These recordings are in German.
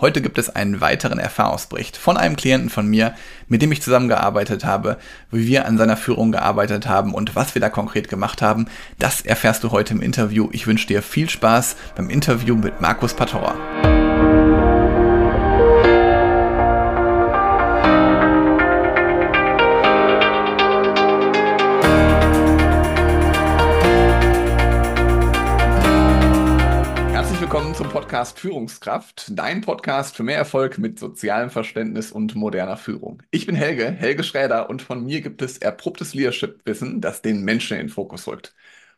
Heute gibt es einen weiteren Erfahrungsbericht von einem Klienten von mir, mit dem ich zusammengearbeitet habe, wie wir an seiner Führung gearbeitet haben und was wir da konkret gemacht haben. Das erfährst du heute im Interview. Ich wünsche dir viel Spaß beim Interview mit Markus Patora. Zum Podcast Führungskraft, dein Podcast für mehr Erfolg mit sozialem Verständnis und moderner Führung. Ich bin Helge, Helge Schräder und von mir gibt es erprobtes Leadership-Wissen, das den Menschen in den Fokus rückt.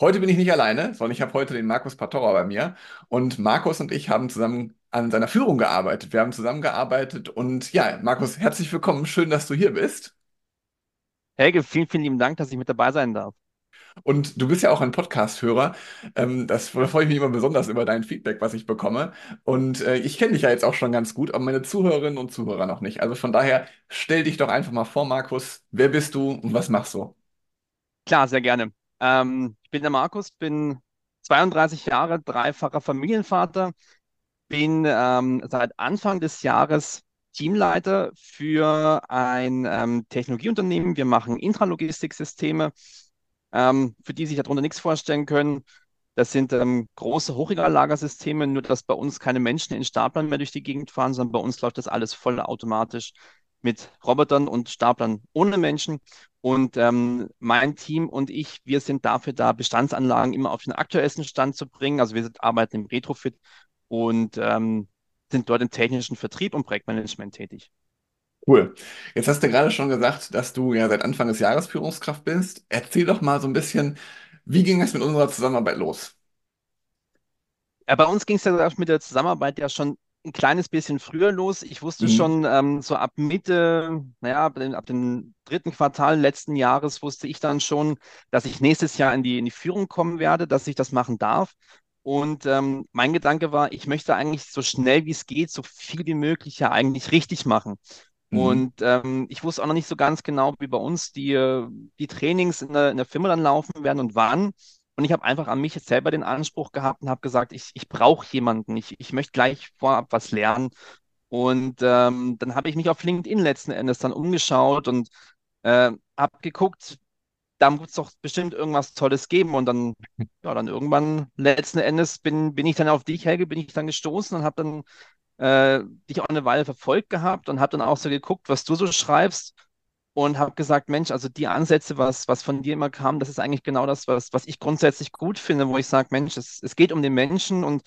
Heute bin ich nicht alleine, sondern ich habe heute den Markus Patora bei mir und Markus und ich haben zusammen an seiner Führung gearbeitet. Wir haben zusammengearbeitet und ja, Markus, herzlich willkommen, schön, dass du hier bist. Helge, vielen, vielen lieben Dank, dass ich mit dabei sein darf. Und du bist ja auch ein Podcast-Hörer. Ähm, das, da freue ich mich immer besonders über dein Feedback, was ich bekomme. Und äh, ich kenne dich ja jetzt auch schon ganz gut, aber meine Zuhörerinnen und Zuhörer noch nicht. Also von daher stell dich doch einfach mal vor, Markus. Wer bist du und was machst du? Klar, sehr gerne. Ähm, ich bin der Markus, bin 32 Jahre, dreifacher Familienvater, bin ähm, seit Anfang des Jahres Teamleiter für ein ähm, Technologieunternehmen. Wir machen Intralogistiksysteme ähm, für die sich darunter nichts vorstellen können. Das sind ähm, große Hochregallagersysteme, nur dass bei uns keine Menschen in Staplern mehr durch die Gegend fahren, sondern bei uns läuft das alles voll automatisch mit Robotern und Staplern ohne Menschen. Und ähm, mein Team und ich, wir sind dafür da, Bestandsanlagen immer auf den aktuellsten Stand zu bringen. Also wir arbeiten im Retrofit und ähm, sind dort im technischen Vertrieb und Projektmanagement tätig. Cool. Jetzt hast du gerade schon gesagt, dass du ja seit Anfang des Jahres Führungskraft bist. Erzähl doch mal so ein bisschen, wie ging es mit unserer Zusammenarbeit los? Ja, bei uns ging es ja mit der Zusammenarbeit ja schon ein kleines bisschen früher los. Ich wusste mhm. schon ähm, so ab Mitte, naja, ab, ab dem dritten Quartal letzten Jahres wusste ich dann schon, dass ich nächstes Jahr in die, in die Führung kommen werde, dass ich das machen darf. Und ähm, mein Gedanke war, ich möchte eigentlich so schnell wie es geht, so viel wie möglich ja eigentlich richtig machen. Mhm. Und ähm, ich wusste auch noch nicht so ganz genau, wie bei uns die, die Trainings in der, in der Firma dann laufen werden und wann. Und ich habe einfach an mich selber den Anspruch gehabt und habe gesagt, ich, ich brauche jemanden, ich, ich möchte gleich vorab was lernen. Und ähm, dann habe ich mich auf LinkedIn letzten Endes dann umgeschaut und äh, habe geguckt, da muss es doch bestimmt irgendwas Tolles geben. Und dann, ja, dann irgendwann letzten Endes bin, bin ich dann auf dich, Helge, bin ich dann gestoßen und habe dann äh, dich auch eine Weile verfolgt gehabt und habe dann auch so geguckt, was du so schreibst und habe gesagt, Mensch, also die Ansätze, was, was von dir immer kam, das ist eigentlich genau das, was, was ich grundsätzlich gut finde, wo ich sage, Mensch, es, es geht um den Menschen und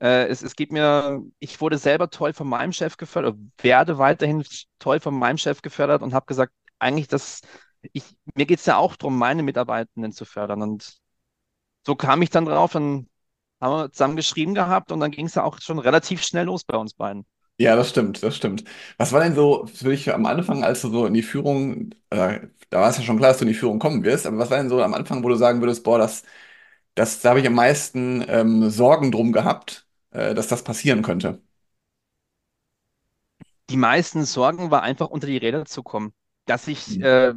äh, es, es geht mir, ich wurde selber toll von meinem Chef gefördert, werde weiterhin toll von meinem Chef gefördert und habe gesagt, eigentlich das, ich, mir geht es ja auch darum, meine Mitarbeitenden zu fördern. Und so kam ich dann drauf, dann haben wir zusammen geschrieben gehabt und dann ging es ja auch schon relativ schnell los bei uns beiden. Ja, das stimmt, das stimmt. Was war denn so für dich am Anfang, als du so in die Führung, äh, da war es ja schon klar, dass du in die Führung kommen wirst, aber was war denn so am Anfang, wo du sagen würdest, boah, das, das, da habe ich am meisten ähm, Sorgen drum gehabt, äh, dass das passieren könnte? Die meisten Sorgen war einfach unter die Räder zu kommen. Dass ich Mhm. äh,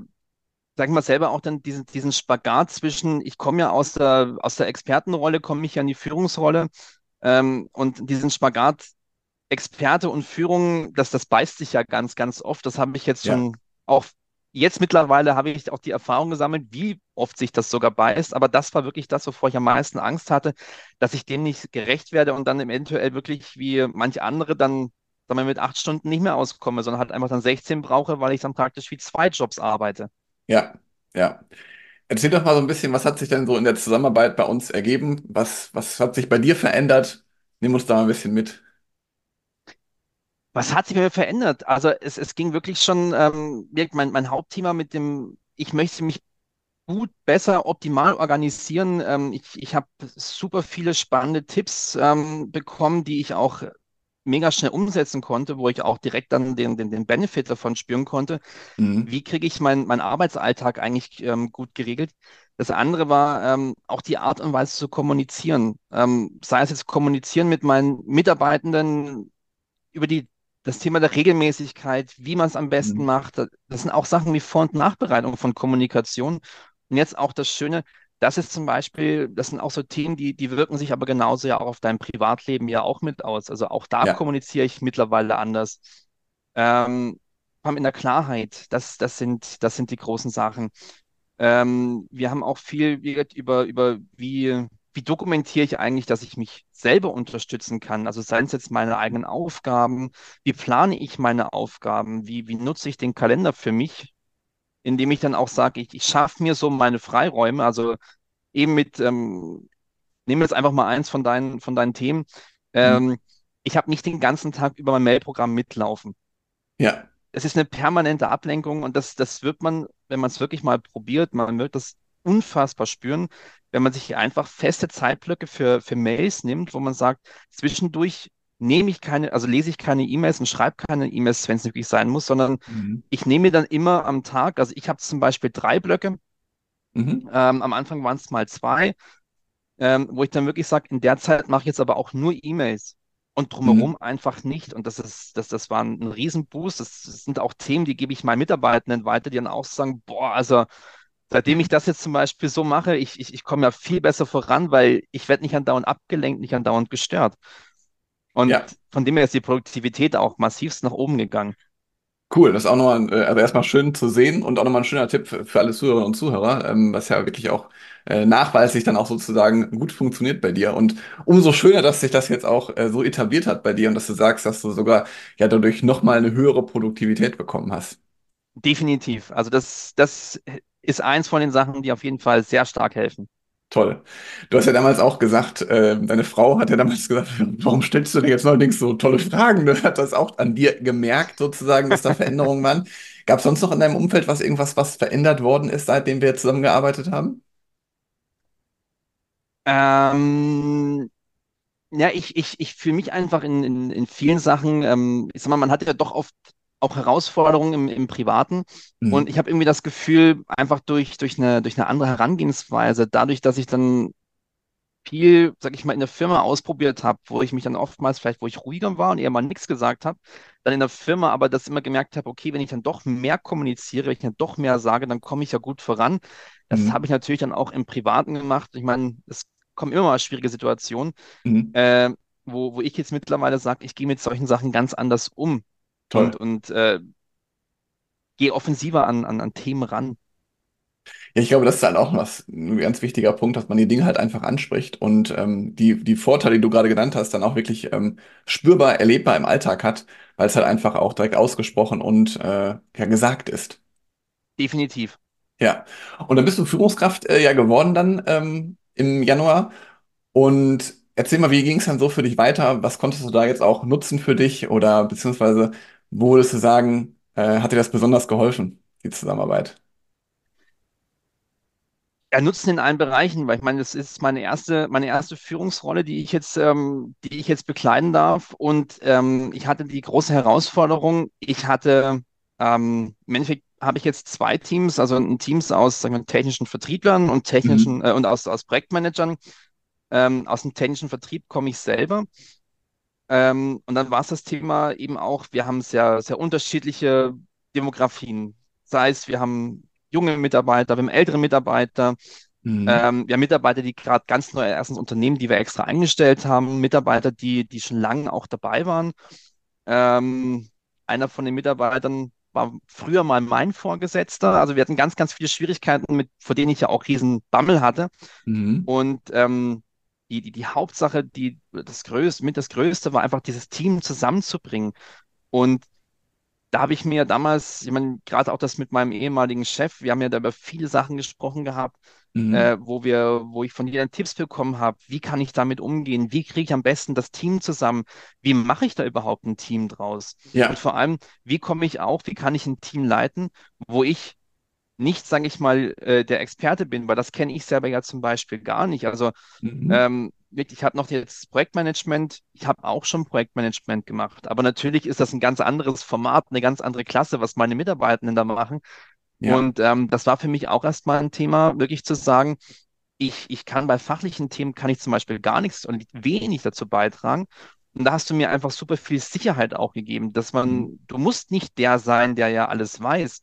sag mal, selber auch dann diesen, diesen Spagat zwischen, ich komme ja aus der, aus der Expertenrolle, komme ich ja in die Führungsrolle ähm, und diesen Spagat Experte und Führung, das, das beißt sich ja ganz, ganz oft. Das habe ich jetzt Ja, schon auch, jetzt mittlerweile habe ich auch die Erfahrung gesammelt, wie oft sich das sogar beißt. Aber das war wirklich das, wovor ich am meisten Angst hatte, dass ich dem nicht gerecht werde und dann eventuell wirklich wie manche andere dann wir, mit acht Stunden nicht mehr auskomme, sondern halt einfach dann 16 brauche, weil ich dann praktisch wie zwei Jobs arbeite. Ja, ja. Erzähl doch mal so ein bisschen, was hat sich denn so in der Zusammenarbeit bei uns ergeben? Was, was hat sich bei dir verändert? Nimm uns da mal ein bisschen mit. Was hat sich bei mir verändert? Also es, es ging wirklich schon, ähm, mein, mein Hauptthema mit dem, ich möchte mich gut, besser, optimal organisieren. Ähm, ich ich habe super viele spannende Tipps ähm, bekommen, die ich auch mega schnell umsetzen konnte, wo ich auch direkt dann den, den, den Benefit davon spüren konnte. Mhm. Wie kriege ich meinen mein Arbeitsalltag eigentlich ähm, gut geregelt? Das andere war ähm, auch die Art und Weise zu kommunizieren. Ähm, sei es jetzt kommunizieren mit meinen Mitarbeitenden über die, das Thema der Regelmäßigkeit, wie man es am besten Mhm. macht. Das sind auch Sachen wie Vor- und Nachbereitung von Kommunikation. Und jetzt auch das Schöne, das ist zum Beispiel, das sind auch so Themen, die, die wirken sich aber genauso ja auch auf dein Privatleben ja auch mit aus. Also auch da Ja. kommuniziere ich mittlerweile anders. Ähm, in der Klarheit, das, das sind, das sind die großen Sachen. Ähm, wir haben auch viel über, über wie, wie dokumentiere ich eigentlich, dass ich mich selber unterstützen kann. Also seien es jetzt meine eigenen Aufgaben, wie plane ich meine Aufgaben, wie, wie nutze ich den Kalender für mich, indem ich dann auch sage, ich, ich schaffe mir so meine Freiräume. Also eben mit, ähm, nehmen wir jetzt einfach mal eins von deinen, von deinen Themen. Mhm. Ähm, ich habe nicht den ganzen Tag über mein Mailprogramm mitlaufen. Ja. Es ist eine permanente Ablenkung und das, das wird man, wenn man es wirklich mal probiert, man wird das unfassbar spüren, wenn man sich einfach feste Zeitblöcke für, für Mails nimmt, wo man sagt, zwischendurch nehme ich keine, also lese ich keine E-Mails und schreibe keine E-Mails, wenn es wirklich sein muss, sondern Mhm. ich nehme mir dann immer am Tag, also ich habe zum Beispiel drei Blöcke, Mhm. ähm, am Anfang waren es mal zwei, ähm, wo ich dann wirklich sage, in der Zeit mache ich jetzt aber auch nur E-Mails und Mhm. drumherum einfach nicht. Und das ist, das, das war ein, ein Riesenboost. Das, das sind auch Themen, die gebe ich meinen Mitarbeitenden weiter, die dann auch sagen, boah, also seitdem ich das jetzt zum Beispiel so mache, ich, ich, ich komme ja viel besser voran, weil ich werde nicht andauernd abgelenkt, nicht andauernd gestört. Und Ja. von dem her ist die Produktivität auch massivst nach oben gegangen. Cool, das ist auch nochmal, äh, also erstmal schön zu sehen und auch nochmal ein schöner Tipp für alle Zuhörerinnen und Zuhörer, ähm, was ja wirklich auch äh, nachweislich dann auch sozusagen gut funktioniert bei dir. Und umso schöner, dass sich das jetzt auch äh, so etabliert hat bei dir und dass du sagst, dass du sogar ja dadurch nochmal eine höhere Produktivität bekommen hast. Definitiv. Also das, das ist eins von den Sachen, die auf jeden Fall sehr stark helfen. Toll. Du hast ja damals auch gesagt, äh, deine Frau hat ja damals gesagt, warum stellst du dir jetzt neuerdings so tolle Fragen? Du hat das auch an dir gemerkt, sozusagen, dass da Veränderungen waren. Gab es sonst noch in deinem Umfeld was, irgendwas, was verändert worden ist, seitdem wir zusammengearbeitet haben? Ähm, Ja, ich, ich, ich fühle mich einfach in, in, in vielen Sachen, ähm, ich sag mal, man hat ja doch oft auch Herausforderungen im, im Privaten. Und Mhm. ich habe irgendwie das Gefühl, einfach durch, durch eine, durch eine andere Herangehensweise, dadurch, dass ich dann viel, sag ich mal, in der Firma ausprobiert habe, wo ich mich dann oftmals vielleicht, wo ich ruhiger war und eher mal nichts gesagt habe, dann in der Firma aber das immer gemerkt habe, okay, wenn ich dann doch mehr kommuniziere, wenn ich dann doch mehr sage, dann komme ich ja gut voran. Das habe Mhm. ich natürlich dann auch im Privaten gemacht. Ich meine, es kommen immer mal schwierige Situationen Mhm. äh, wo, wo ich jetzt mittlerweile sage, ich gehe mit solchen Sachen ganz anders um und, Toll. und äh, gehe offensiver an, an, an Themen ran. Ja, ich glaube, das ist halt auch was, ein ganz wichtiger Punkt, dass man die Dinge halt einfach anspricht und ähm, die, die Vorteile, die du gerade genannt hast, dann auch wirklich ähm, spürbar, erlebbar im Alltag hat, weil es halt einfach auch direkt ausgesprochen und äh, ja, gesagt ist. Definitiv. Ja. Und dann bist du Führungskraft äh, ja geworden dann ähm, im Januar. Und erzähl mal, wie ging es dann so für dich weiter? Was konntest du da jetzt auch nutzen für dich? Oder beziehungsweise, wo würdest du sagen, äh, hat dir das besonders geholfen, die Zusammenarbeit? Ja, Nutzen in allen Bereichen, weil ich meine, das ist meine erste, meine erste Führungsrolle, die ich jetzt, ähm, die ich jetzt bekleiden darf. Und ähm, ich hatte die große Herausforderung, ich hatte ähm, im Endeffekt habe ich jetzt zwei Teams, also ein Teams aus sagen wir, technischen Vertrieblern und Mhm. technischen äh, und aus, aus Projektmanagern. Ähm, aus dem technischen Vertrieb komme ich selber. Ähm, und dann war es das Thema eben auch, wir haben sehr, sehr unterschiedliche Demografien. Sei es, wir haben junge Mitarbeiter, wir haben ältere Mitarbeiter, Mhm. ähm, wir haben Mitarbeiter, die gerade ganz neu erst ins Unternehmen, die wir extra eingestellt haben, Mitarbeiter, die, die schon lange auch dabei waren. Ähm, einer von den Mitarbeitern war früher mal mein Vorgesetzter. Also wir hatten ganz, ganz viele Schwierigkeiten, mit, vor denen ich ja auch riesen Bammel hatte. Mhm. Und ähm, die, die, die Hauptsache, die, das Größte, mit das Größte war einfach dieses Team zusammenzubringen. Und da habe ich mir damals, ich meine, gerade auch das mit meinem ehemaligen Chef, wir haben ja da über viele Sachen gesprochen gehabt, Mhm. äh, wo wir, wo ich von dir Tipps bekommen habe, wie kann ich damit umgehen, wie kriege ich am besten das Team zusammen, wie mache ich da überhaupt ein Team draus? Und Ja. vor allem, wie komme ich auch, wie kann ich ein Team leiten, wo ich nicht, sage ich mal, äh, der Experte bin, weil das kenne ich selber ja zum Beispiel gar nicht. Also Mhm. ähm, wirklich, ich habe noch jetzt Projektmanagement, ich habe auch schon Projektmanagement gemacht, aber natürlich ist das ein ganz anderes Format, eine ganz andere Klasse, was meine Mitarbeitenden da machen. Ja. Und ähm, das war für mich auch erstmal ein Thema, wirklich zu sagen, ich, ich kann bei fachlichen Themen, kann ich zum Beispiel gar nichts und wenig dazu beitragen. Und da hast du mir einfach super viel Sicherheit auch gegeben, dass Mhm. man, du musst nicht der sein, der ja alles weiß,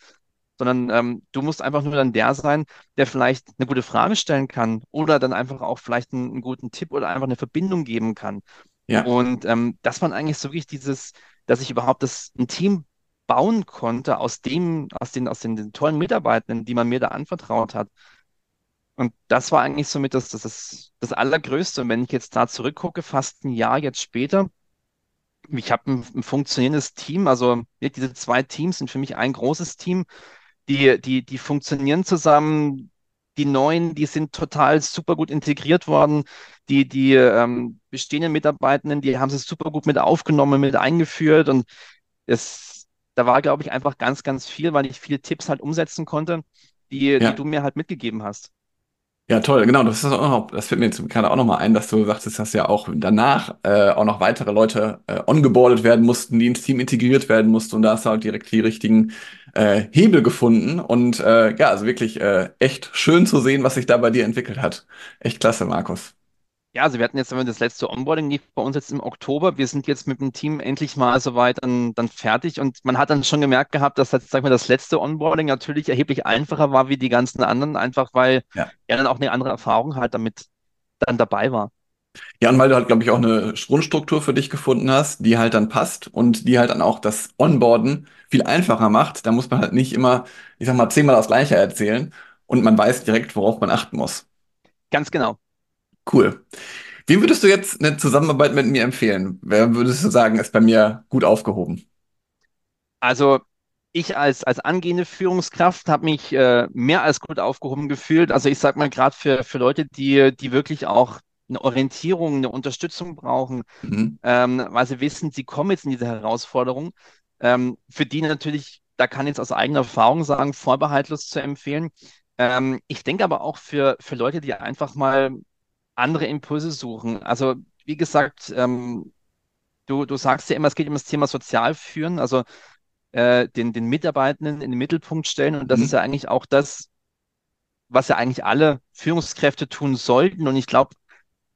sondern ähm, du musst einfach nur dann der sein, der vielleicht eine gute Frage stellen kann oder dann einfach auch vielleicht einen, einen guten Tipp oder einfach eine Verbindung geben kann. Ja. Und ähm, das war eigentlich so wirklich dieses, dass ich überhaupt das, ein Team bauen konnte aus dem, aus den, aus den, den tollen Mitarbeitenden, die man mir da anvertraut hat. Und das war eigentlich somit das, das, das, das Allergrößte. Und wenn ich jetzt da zurückgucke, fast ein Jahr jetzt später, ich habe ein, ein, funktionierendes Team. Also diese zwei Teams sind für mich ein großes Team. Die, die, die funktionieren zusammen. Die neuen, die sind total super gut integriert worden. Die, die ähm, bestehenden Mitarbeitenden, die haben sie super gut mit aufgenommen, mit eingeführt. Und es, da war, glaube ich, einfach ganz, ganz viel, weil ich viele Tipps halt umsetzen konnte, die, Ja. die du mir halt mitgegeben hast. Ja, toll, genau. Das ist auch noch, das fällt mir jetzt gerade auch nochmal ein, dass du sagtest, dass ja auch danach äh, auch noch weitere Leute äh, ongeboardet werden mussten, die ins Team integriert werden mussten und da hast du halt direkt die richtigen äh, Hebel gefunden. Und äh, ja, also wirklich äh, echt schön zu sehen, was sich da bei dir entwickelt hat. Echt klasse, Markus. Ja, also wir hatten jetzt das letzte Onboarding lief bei uns jetzt im Oktober. Wir sind jetzt mit dem Team endlich mal soweit dann, dann fertig und man hat dann schon gemerkt gehabt, dass jetzt, sag mal, das letzte Onboarding natürlich erheblich einfacher war wie die ganzen anderen, einfach weil Ja. er dann auch eine andere Erfahrung halt damit dann dabei war. Ja, und weil du halt, glaube ich, auch eine Grundstruktur für dich gefunden hast, die halt dann passt und die halt dann auch das Onboarden viel einfacher macht. Da muss man halt nicht immer, ich sag mal, zehnmal das Gleiche erzählen und man weiß direkt, worauf man achten muss. Ganz genau. Cool. Wem würdest du jetzt eine Zusammenarbeit mit mir empfehlen? Wer würdest du sagen, ist bei mir gut aufgehoben? Also ich als, als angehende Führungskraft habe mich äh, mehr als gut aufgehoben gefühlt. Also ich sage mal gerade für, für Leute, die, die wirklich auch eine Orientierung, eine Unterstützung brauchen, Mhm. ähm, weil sie wissen, sie kommen jetzt in diese Herausforderung. Ähm, für die natürlich, da kann ich jetzt aus eigener Erfahrung sagen, vorbehaltlos zu empfehlen. Ähm, ich denke aber auch für, für Leute, die einfach mal andere Impulse suchen. Also wie gesagt, ähm, du, du sagst ja immer, es geht um das Thema Sozialführen, also äh, den, den Mitarbeitenden in den Mittelpunkt stellen. Und das ist Mhm. ja eigentlich auch das, was ja eigentlich alle Führungskräfte tun sollten. Und ich glaube,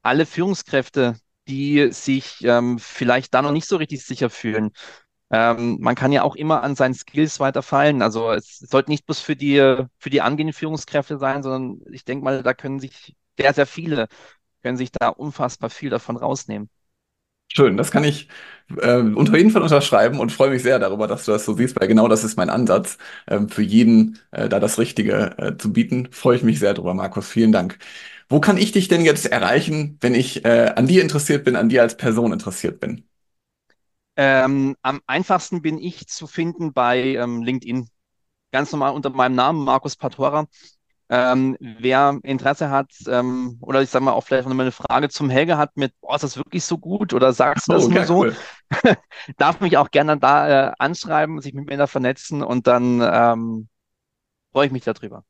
alle Führungskräfte, die sich ähm, vielleicht da noch nicht so richtig sicher fühlen, ähm, man kann ja auch immer an seinen Skills weiterfallen. Also es sollte nicht bloß für die, für die angehenden Führungskräfte sein, sondern ich denke mal, da können sich sehr, sehr viele, können sich da unfassbar viel davon rausnehmen. Schön, das kann ich äh, unter jeden Fall unterschreiben und freue mich sehr darüber, dass du das so siehst, weil genau das ist mein Ansatz, ähm, für jeden äh, da das Richtige äh, zu bieten. Freue ich mich sehr drüber, Markus. Vielen Dank. Wo kann ich dich denn jetzt erreichen, wenn ich äh, an dir interessiert bin, an dir als Person interessiert bin? Ähm, am einfachsten bin ich zu finden bei ähm, LinkedIn. Ganz normal unter meinem Namen, Markus Patora. Ähm, wer Interesse hat, ähm, oder ich sage mal auch vielleicht noch mal eine Frage zum Helge hat mit, boah, ist das wirklich so gut oder sagst du das Oh, nur so, cool. darf mich auch gerne da äh, anschreiben, sich mit mir da vernetzen und dann ähm, freue ich mich darüber.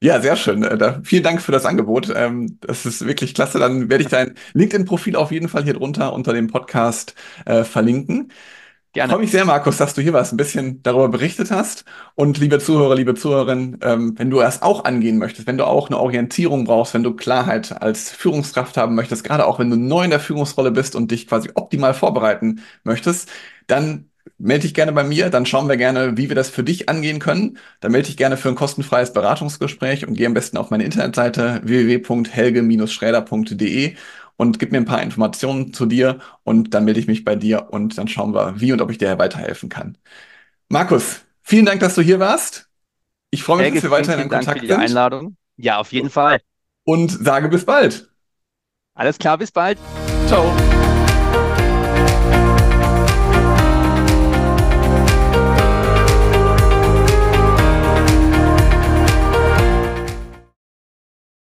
Ja, sehr schön. Äh, da, vielen Dank für das Angebot. Ähm, das ist wirklich klasse. Dann werde ich dein LinkedIn-Profil auf jeden Fall hier drunter unter dem Podcast äh, verlinken. Freue Gerne. mich sehr, Markus, dass du hier warst, ein bisschen darüber berichtet hast. Und liebe Zuhörer, liebe Zuhörerinnen, ähm, wenn du das auch angehen möchtest, wenn du auch eine Orientierung brauchst, wenn du Klarheit als Führungskraft haben möchtest, gerade auch wenn du neu in der Führungsrolle bist und dich quasi optimal vorbereiten möchtest, dann melde dich gerne bei mir, dann schauen wir gerne, wie wir das für dich angehen können. Dann melde dich gerne für ein kostenfreies Beratungsgespräch und geh am besten auf meine Internetseite www.helge-schräder.de und gib mir ein paar Informationen zu dir und dann melde ich mich bei dir und dann schauen wir, wie und ob ich dir weiterhelfen kann. Markus, vielen Dank, dass du hier warst. Ich freue mich, Helge, dass wir weiterhin in vielen Dank für Kontakt die sind Einladung. Ja, auf jeden Fall. und sage bis bald. Alles klar, bis bald. Ciao.